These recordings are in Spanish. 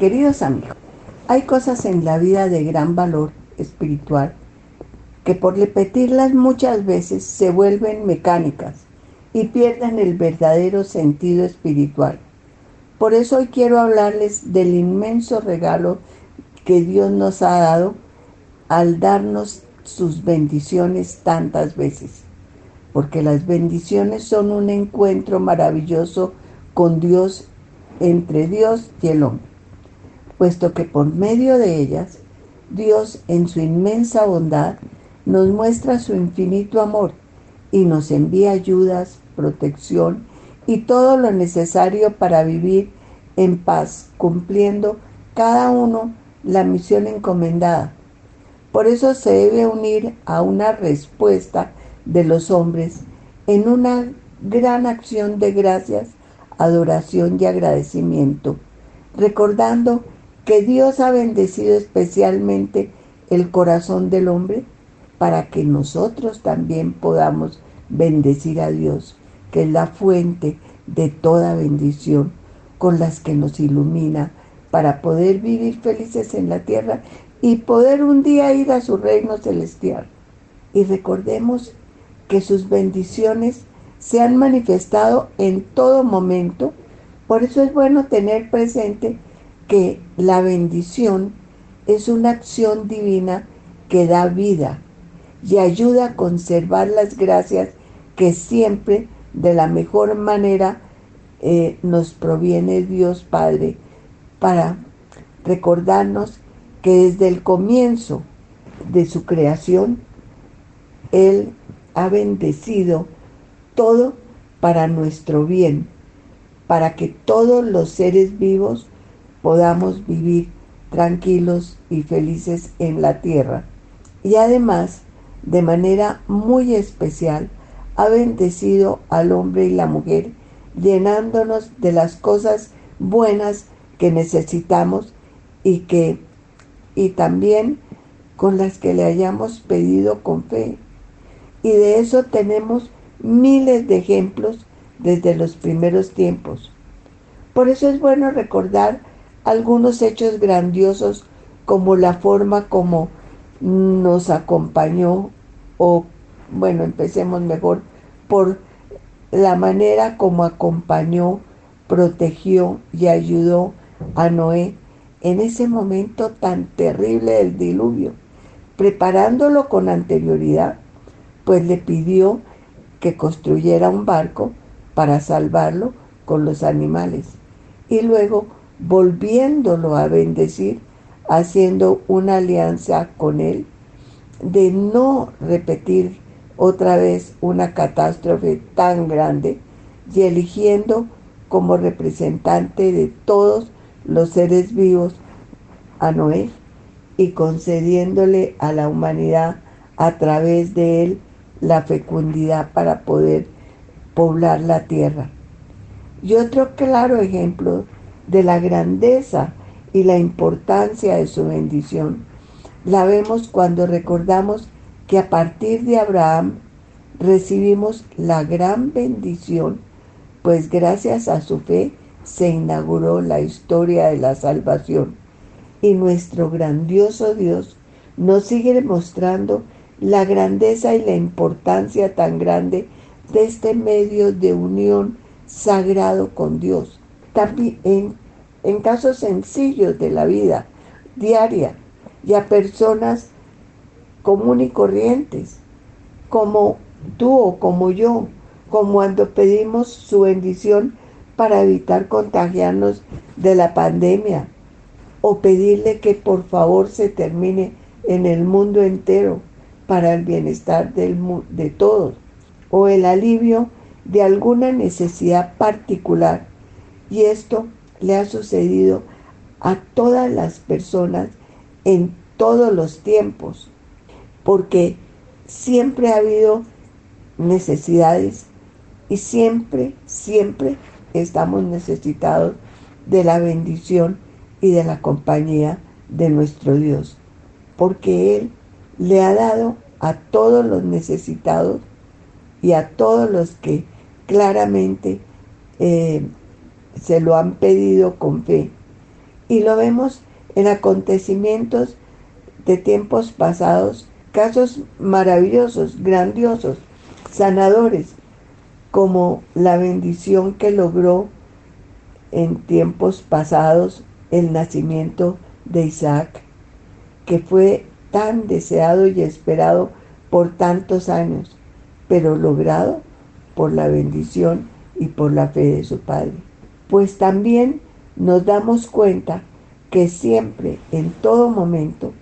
Queridos amigos, hay cosas en la vida de gran valor espiritual que por repetirlas muchas veces se vuelven mecánicas y pierden el verdadero sentido espiritual. Por eso hoy quiero hablarles del inmenso regalo que Dios nos ha dado al darnos sus bendiciones tantas veces. Porque las bendiciones son un encuentro maravilloso con Dios, entre Dios y el hombre. Puesto que por medio de ellas, Dios en su inmensa bondad nos muestra su infinito amor y nos envía ayudas, protección y todo lo necesario para vivir en paz, cumpliendo cada uno la misión encomendada. Por eso se debe unir a una respuesta de los hombres en una gran acción de gracias, adoración y agradecimiento, recordando que Dios ha bendecido especialmente el corazón del hombre para que nosotros también podamos bendecir a Dios, que es la fuente de toda bendición con las que nos ilumina para poder vivir felices en la tierra y poder un día ir a su reino celestial. Y recordemos que sus bendiciones se han manifestado en todo momento, por eso es bueno tener presente que la bendición es una acción divina que da vida, y ayuda a conservar las gracias que siempre de la mejor manera eh, nos proviene Dios Padre para recordarnos que desde el comienzo de su creación, Él ha bendecido todo para nuestro bien, para que todos los seres vivos podamos vivir tranquilos y felices en la tierra. Y además, de manera muy especial, ha bendecido al hombre y la mujer, llenándonos de las cosas buenas que necesitamos y que y también con las que le hayamos pedido con fe. Y de eso tenemos miles de ejemplos desde los primeros tiempos. Por eso es bueno recordar algunos hechos grandiosos como la forma como nos acompañó o bueno, empecemos mejor por la manera como acompañó, protegió y ayudó a Noé en ese momento tan terrible del diluvio, preparándolo con anterioridad, pues le pidió que construyera un barco para salvarlo con los animales y luego volviéndolo a bendecir haciendo una alianza con él de no repetir otra vez una catástrofe tan grande y eligiendo como representante de todos los seres vivos a Noé y concediéndole a la humanidad a través de él la fecundidad para poder poblar la tierra. Y otro claro ejemplo de la grandeza y la importancia de su bendición la vemos cuando recordamos que a partir de Abraham recibimos la gran bendición, pues gracias a su fe se inauguró la historia de la salvación. Y nuestro grandioso Dios nos sigue demostrando la grandeza y la importancia tan grande de este medio de unión sagrado con Dios. También en, casos sencillos de la vida diaria y a personas comunes y corrientes, como tú o como yo, como cuando pedimos su bendición para evitar contagiarnos de la pandemia, o pedirle que por favor se termine en el mundo entero para el bienestar de todos, o el alivio de alguna necesidad particular. Y esto le ha sucedido a todas las personas en todos los tiempos, porque siempre ha habido necesidades y siempre, siempre estamos necesitados de la bendición y de la compañía de nuestro Dios, porque Él le ha dado a todos los necesitados y a todos los que claramente eh, se lo han pedido con fe Y lo vemos en acontecimientos de tiempos pasados, casos maravillosos, grandiosos, sanadores, como la bendición que logró en tiempos pasados el nacimiento de Isaac, que fue tan deseado y esperado por tantos años, pero logrado por la bendición y por la fe de su Padre. Pues también nos damos cuenta que siempre, en todo momento,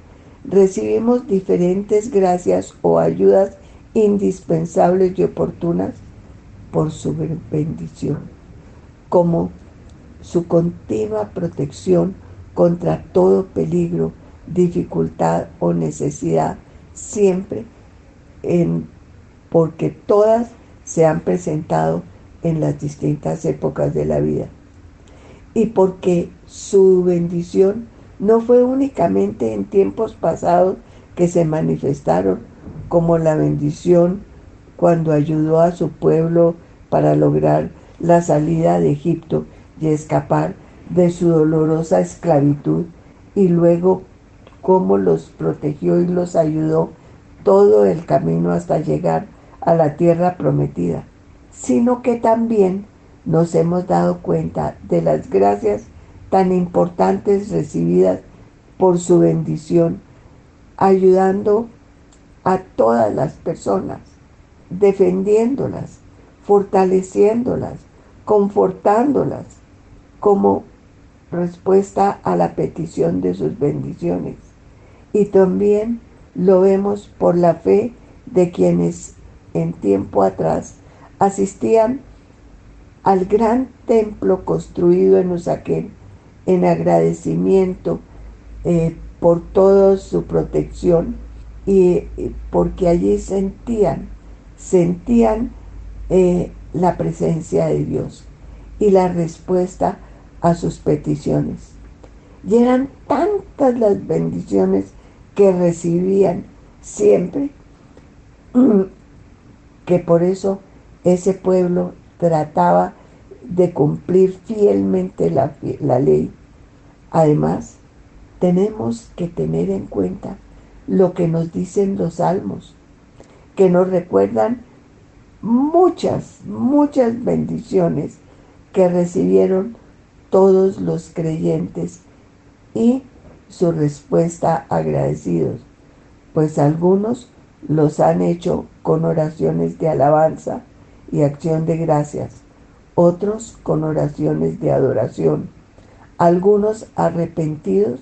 recibimos diferentes gracias o ayudas indispensables y oportunas por su bendición, como su continua protección contra todo peligro, dificultad o necesidad, siempre porque todas se han presentado en las distintas épocas de la vida. Y porque su bendición no fue únicamente en tiempos pasados que se manifestaron como la bendición cuando ayudó a su pueblo para lograr la salida de Egipto y escapar de su dolorosa esclavitud y luego cómo los protegió y los ayudó todo el camino hasta llegar a la tierra prometida, sino que también nos hemos dado cuenta de las gracias tan importantes recibidas por su bendición, ayudando a todas las personas, defendiéndolas, fortaleciéndolas, confortándolas, como respuesta a la petición de sus bendiciones. Y también lo vemos por la fe de quienes en tiempo atrás asistían al gran templo construido en Usaquén en agradecimiento eh, por toda su protección y, porque allí sentían, sentían eh, la presencia de Dios y la respuesta a sus peticiones. Y eran tantas las bendiciones que recibían siempre que por eso ese pueblo trataba de cumplir fielmente la, la, ley. Además, tenemos que tener en cuenta lo que nos dicen los salmos, que nos recuerdan muchas, muchas bendiciones que recibieron todos los creyentes y su respuesta agradecidos, pues algunos los han hecho con oraciones de alabanza y acción de gracias, otros con oraciones de adoración, algunos arrepentidos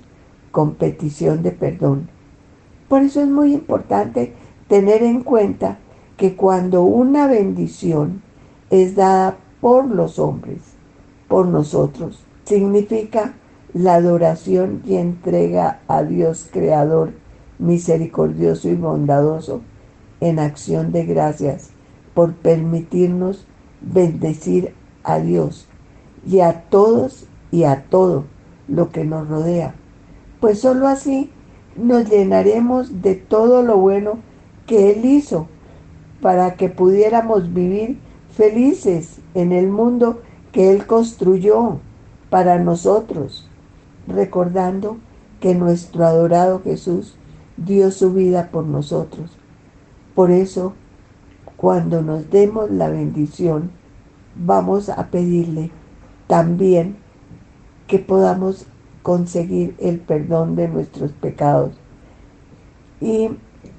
con petición de perdón. Por eso es muy importante tener en cuenta que cuando una bendición es dada por los hombres, por nosotros. Significa la adoración y entrega a Dios Creador, misericordioso y bondadoso, en acción de gracias por permitirnos bendecir a Dios y a todos y a todo lo que nos rodea. Pues sólo así nos llenaremos de todo lo bueno que Él hizo para que pudiéramos vivir felices en el mundo que Él construyó para nosotros, recordando que nuestro adorado Jesús dio su vida por nosotros. Por eso, cuando nos demos la bendición, vamos a pedirle también que podamos conseguir el perdón de nuestros pecados y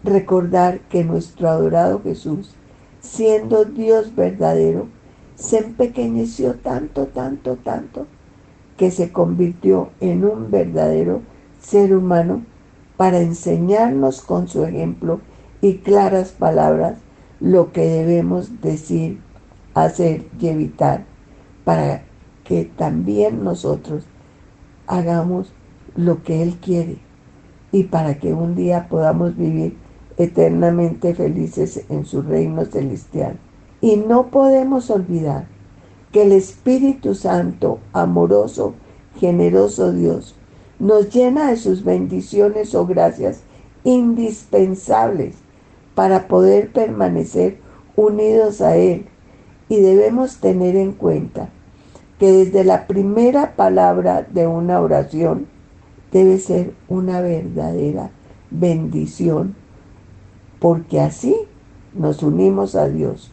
recordar que nuestro adorado Jesús, siendo Dios verdadero, se empequeñeció tanto, tanto, tanto, que se convirtió en un verdadero ser humano para enseñarnos con su ejemplo y claras palabras lo que debemos decir, hacer y evitar, para que también nosotros hagamos lo que Él quiere y para que un día podamos vivir eternamente felices en su reino celestial. Y no podemos olvidar que el Espíritu Santo, amoroso, generoso Dios, nos llena de sus bendiciones o gracias indispensables para poder permanecer unidos a Él. Y debemos tener en cuenta que desde la primera palabra de una oración debe ser una verdadera bendición, porque así nos unimos a Dios.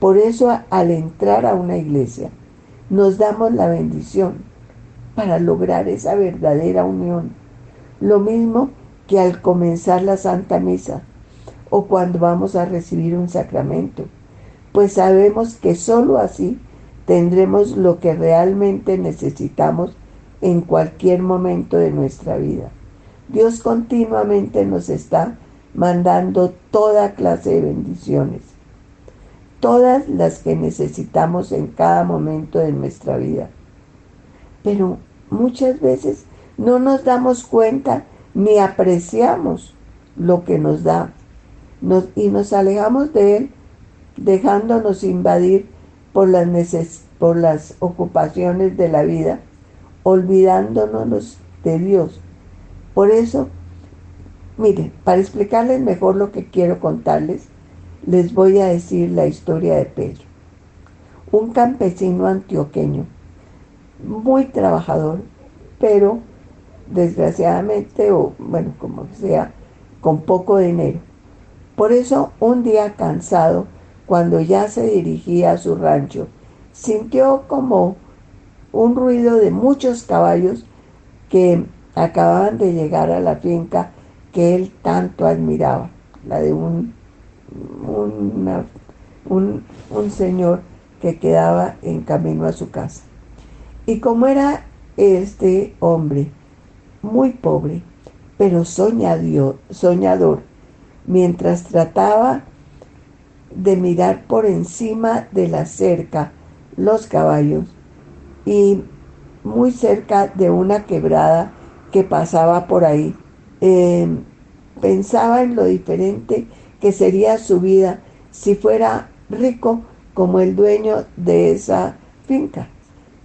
Por eso al entrar a una iglesia nos damos la bendición para lograr esa verdadera unión. Lo mismo que al comenzar la Santa Misa o cuando vamos a recibir un sacramento, pues sabemos que sólo así tendremos lo que realmente necesitamos en cualquier momento de nuestra vida. Dios continuamente nos está mandando toda clase de bendiciones, todas las que necesitamos en cada momento de nuestra vida. Pero muchas veces no nos damos cuenta ni apreciamos lo que nos da y nos alejamos de Él dejándonos invadir por las, por las ocupaciones de la vida, olvidándonos de Dios. Por eso, miren, para explicarles mejor lo que quiero contarles, les voy a decir la historia de Pedro, un campesino antioqueño, muy trabajador, pero desgraciadamente, o bueno, como sea, con poco dinero. Por eso, un día cansado, cuando ya se dirigía a su rancho, sintió como un ruido de muchos caballos que acababan de llegar a la finca que él tanto admiraba, la de un, un, un señor que quedaba en camino a su casa. Y como era este hombre muy pobre, pero soñador, mientras trataba de mirar por encima de la cerca los caballos y muy cerca de una quebrada que pasaba por ahí. Eh, pensaba en lo diferente que sería su vida si fuera rico como el dueño de esa finca.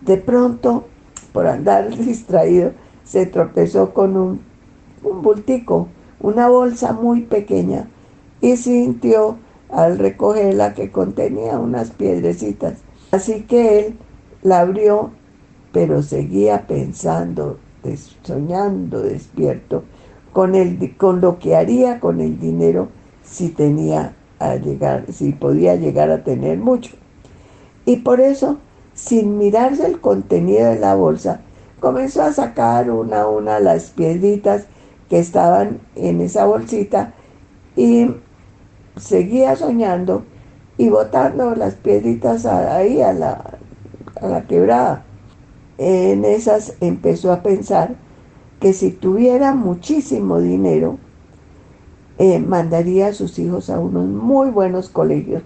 De pronto, por andar distraído, se tropezó con un, un bultico, una bolsa muy pequeña, y sintió al recogerla que contenía unas piedrecitas. Así que él la abrió, pero seguía pensando, soñando despierto, con, el, con lo que haría con el dinero si tenía a llegar, si podía llegar a tener mucho. Y por eso, sin mirarse el contenido de la bolsa, comenzó a sacar una a una las piedritas que estaban en esa bolsita y seguía soñando y botando las piedritas ahí a la, a la quebrada. En esas empezó a pensar que si tuviera muchísimo dinero, eh, mandaría a sus hijos a unos muy buenos colegios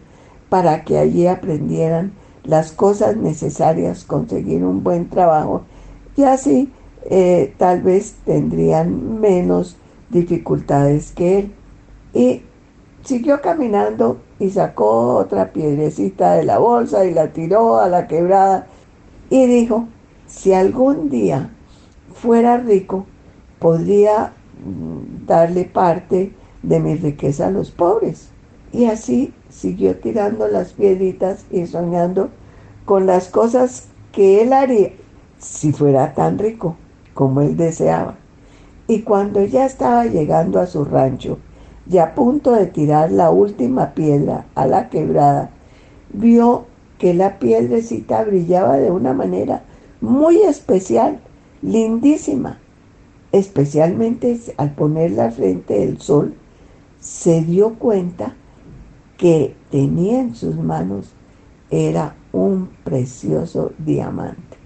para que allí aprendieran las cosas necesarias, conseguir un buen trabajo y así eh, tal vez tendrían menos dificultades que él. Y Siguió caminando y sacó otra piedrecita de la bolsa y la tiró a la quebrada y dijo, si algún día fuera rico, podría mm, darle parte de mi riqueza a los pobres. Y así siguió tirando las piedritas y soñando con las cosas que él haría si fuera tan rico como él deseaba. Y cuando ya estaba llegando a su rancho, y a punto de tirar la última piedra a la quebrada, vio que la piedrecita brillaba de una manera muy especial, lindísima. Especialmente al ponerla frente del sol, se dio cuenta que tenía en sus manos era un precioso diamante.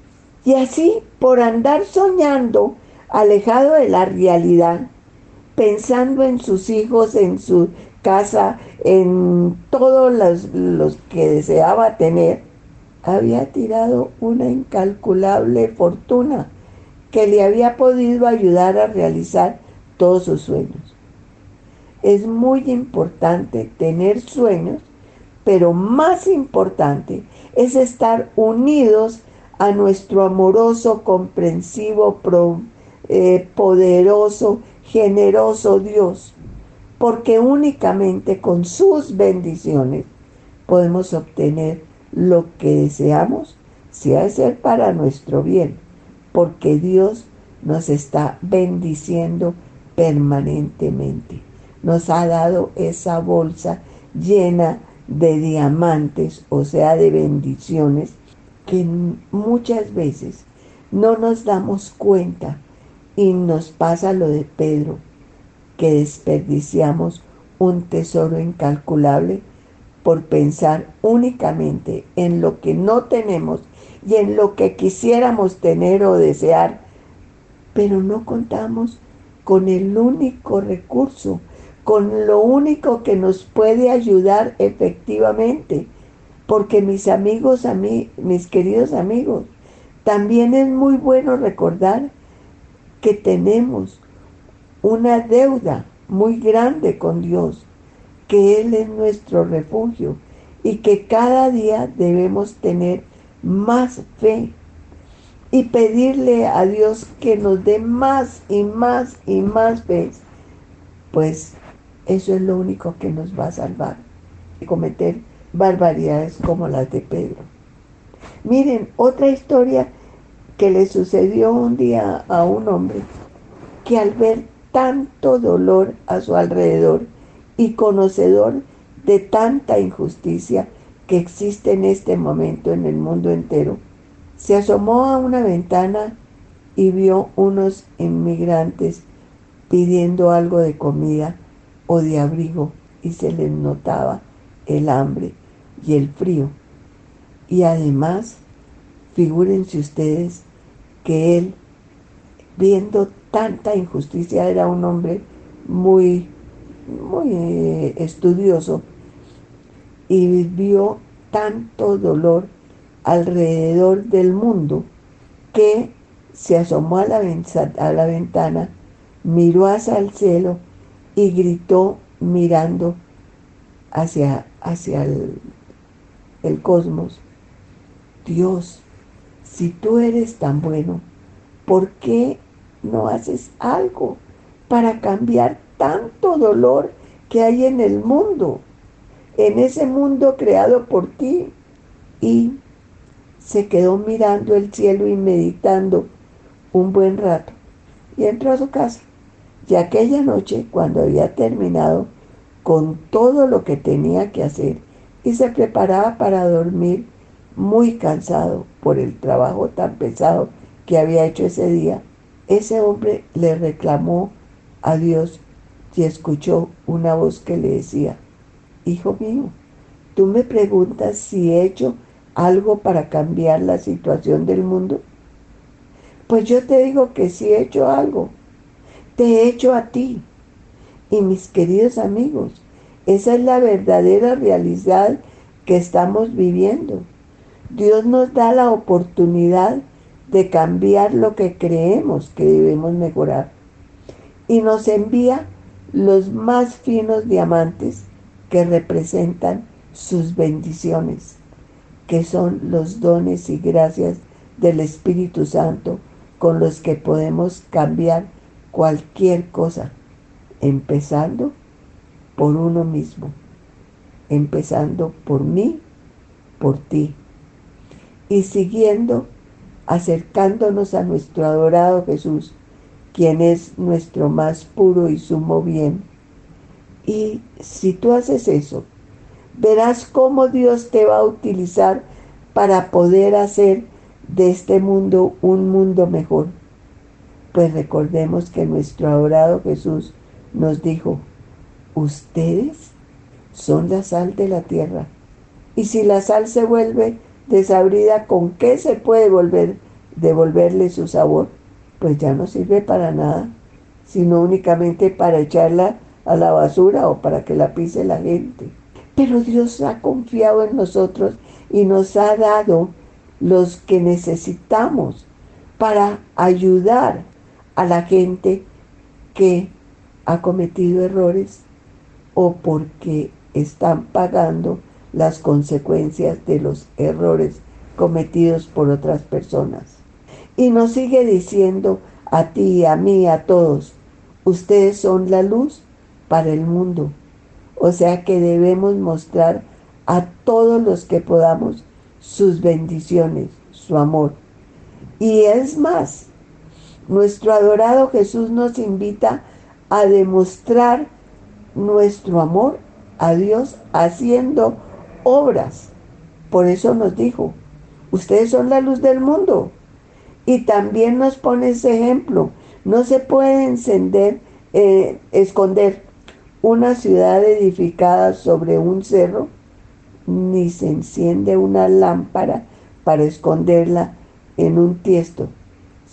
Y así, por andar soñando, alejado de la realidad, pensando en sus hijos, en su casa, en todos los, que deseaba tener, había tirado una incalculable fortuna que le había podido ayudar a realizar todos sus sueños. Es muy importante tener sueños, pero más importante es estar unidos a nuestro amoroso, comprensivo, eh, poderoso generoso Dios, porque únicamente con sus bendiciones podemos obtener lo que deseamos si ha de ser para nuestro bien, porque Dios nos está bendiciendo permanentemente. Nos ha dado esa bolsa llena de diamantes, o sea, de bendiciones, que muchas veces no nos damos cuenta y nos pasa lo de Pedro, que desperdiciamos un tesoro incalculable por pensar únicamente en lo que no tenemos y en lo que quisiéramos tener o desear, pero no contamos con el único recurso, con lo único que nos puede ayudar efectivamente. Porque mis amigos, a mí, mis queridos amigos, también es muy bueno recordar que tenemos una deuda muy grande con Dios, que Él es nuestro refugio y que cada día debemos tener más fe y pedirle a Dios que nos dé más y más y más fe, pues eso es lo único que nos va a salvar de cometer barbaridades como las de Pedro. Miren, otra historia que le sucedió un día a un hombre que al ver tanto dolor a su alrededor y conocedor de tanta injusticia que existe en este momento en el mundo entero, se asomó a una ventana y vio unos inmigrantes pidiendo algo de comida o de abrigo y se les notaba el hambre y el frío. Y además, figúrense ustedes que él, viendo tanta injusticia, era un hombre muy, muy eh, estudioso y vio tanto dolor alrededor del mundo que se asomó a la, a la ventana, miró hacia el cielo y gritó mirando hacia, hacia el, el cosmos, Dios, si tú eres tan bueno, ¿por qué no haces algo para cambiar tanto dolor que hay en el mundo, en ese mundo creado por ti? Y se quedó mirando el cielo y meditando un buen rato y entró a su casa. Y aquella noche, cuando había terminado con todo lo que tenía que hacer y se preparaba para dormir, muy cansado por el trabajo tan pesado que había hecho ese día, ese hombre le reclamó a Dios y escuchó una voz que le decía, Hijo mío, tú me preguntas si he hecho algo para cambiar la situación del mundo. Pues yo te digo que sí he hecho algo. Te he hecho a ti. Y mis queridos amigos, esa es la verdadera realidad que estamos viviendo. Dios nos da la oportunidad de cambiar lo que creemos que debemos mejorar. Y nos envía los más finos diamantes que representan sus bendiciones, que son los dones y gracias del Espíritu Santo con los que podemos cambiar cualquier cosa, empezando por uno mismo, empezando por mí, por ti y siguiendo, acercándonos a nuestro adorado Jesús, quien es nuestro más puro y sumo bien. Y si tú haces eso, verás cómo Dios te va a utilizar para poder hacer de este mundo un mundo mejor. Pues recordemos que nuestro adorado Jesús nos dijo, ustedes son la sal de la tierra. Y si la sal se vuelve desabrida, ¿con qué se puede volver, devolverle su sabor? Pues ya no sirve para nada, sino únicamente para echarla a la basura o para que la pise la gente. Pero Dios ha confiado en nosotros y nos ha dado los que necesitamos para ayudar a la gente que ha cometido errores o porque están pagando las consecuencias de los errores cometidos por otras personas. Y nos sigue diciendo a ti, a mí, a todos, ustedes son la luz para el mundo. O sea que debemos mostrar a todos los que podamos sus bendiciones, su amor. Y es más, nuestro adorado Jesús nos invita a demostrar nuestro amor a Dios haciendo obras. Por eso nos dijo, ustedes son la luz del mundo. Y también nos pone ese ejemplo. No se puede encender, eh, esconder una ciudad edificada sobre un cerro, ni se enciende una lámpara para esconderla en un tiesto,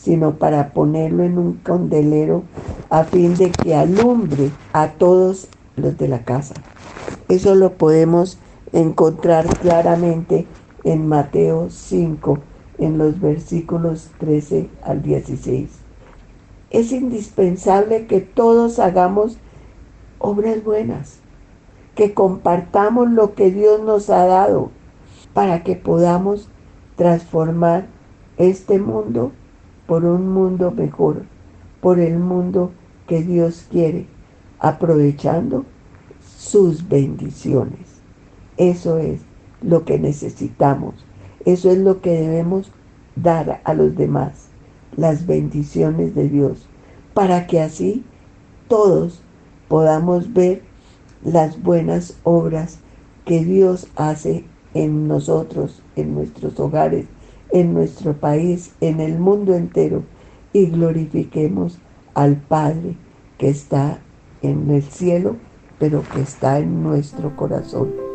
sino para ponerlo en un candelero a fin de que alumbre a todos los de la casa. Eso lo podemos encontrar claramente en Mateo 5, en los versículos 13 al 16. Es indispensable que todos hagamos obras buenas, que compartamos lo que Dios nos ha dado para que podamos transformar este mundo por un mundo mejor, por el mundo que Dios quiere, aprovechando sus bendiciones. Eso es lo que necesitamos, eso es lo que debemos dar a los demás, las bendiciones de Dios, para que así todos podamos ver las buenas obras que Dios hace en nosotros, en nuestros hogares, en nuestro país, en el mundo entero, y glorifiquemos al Padre que está en el cielo, pero que está en nuestro corazón.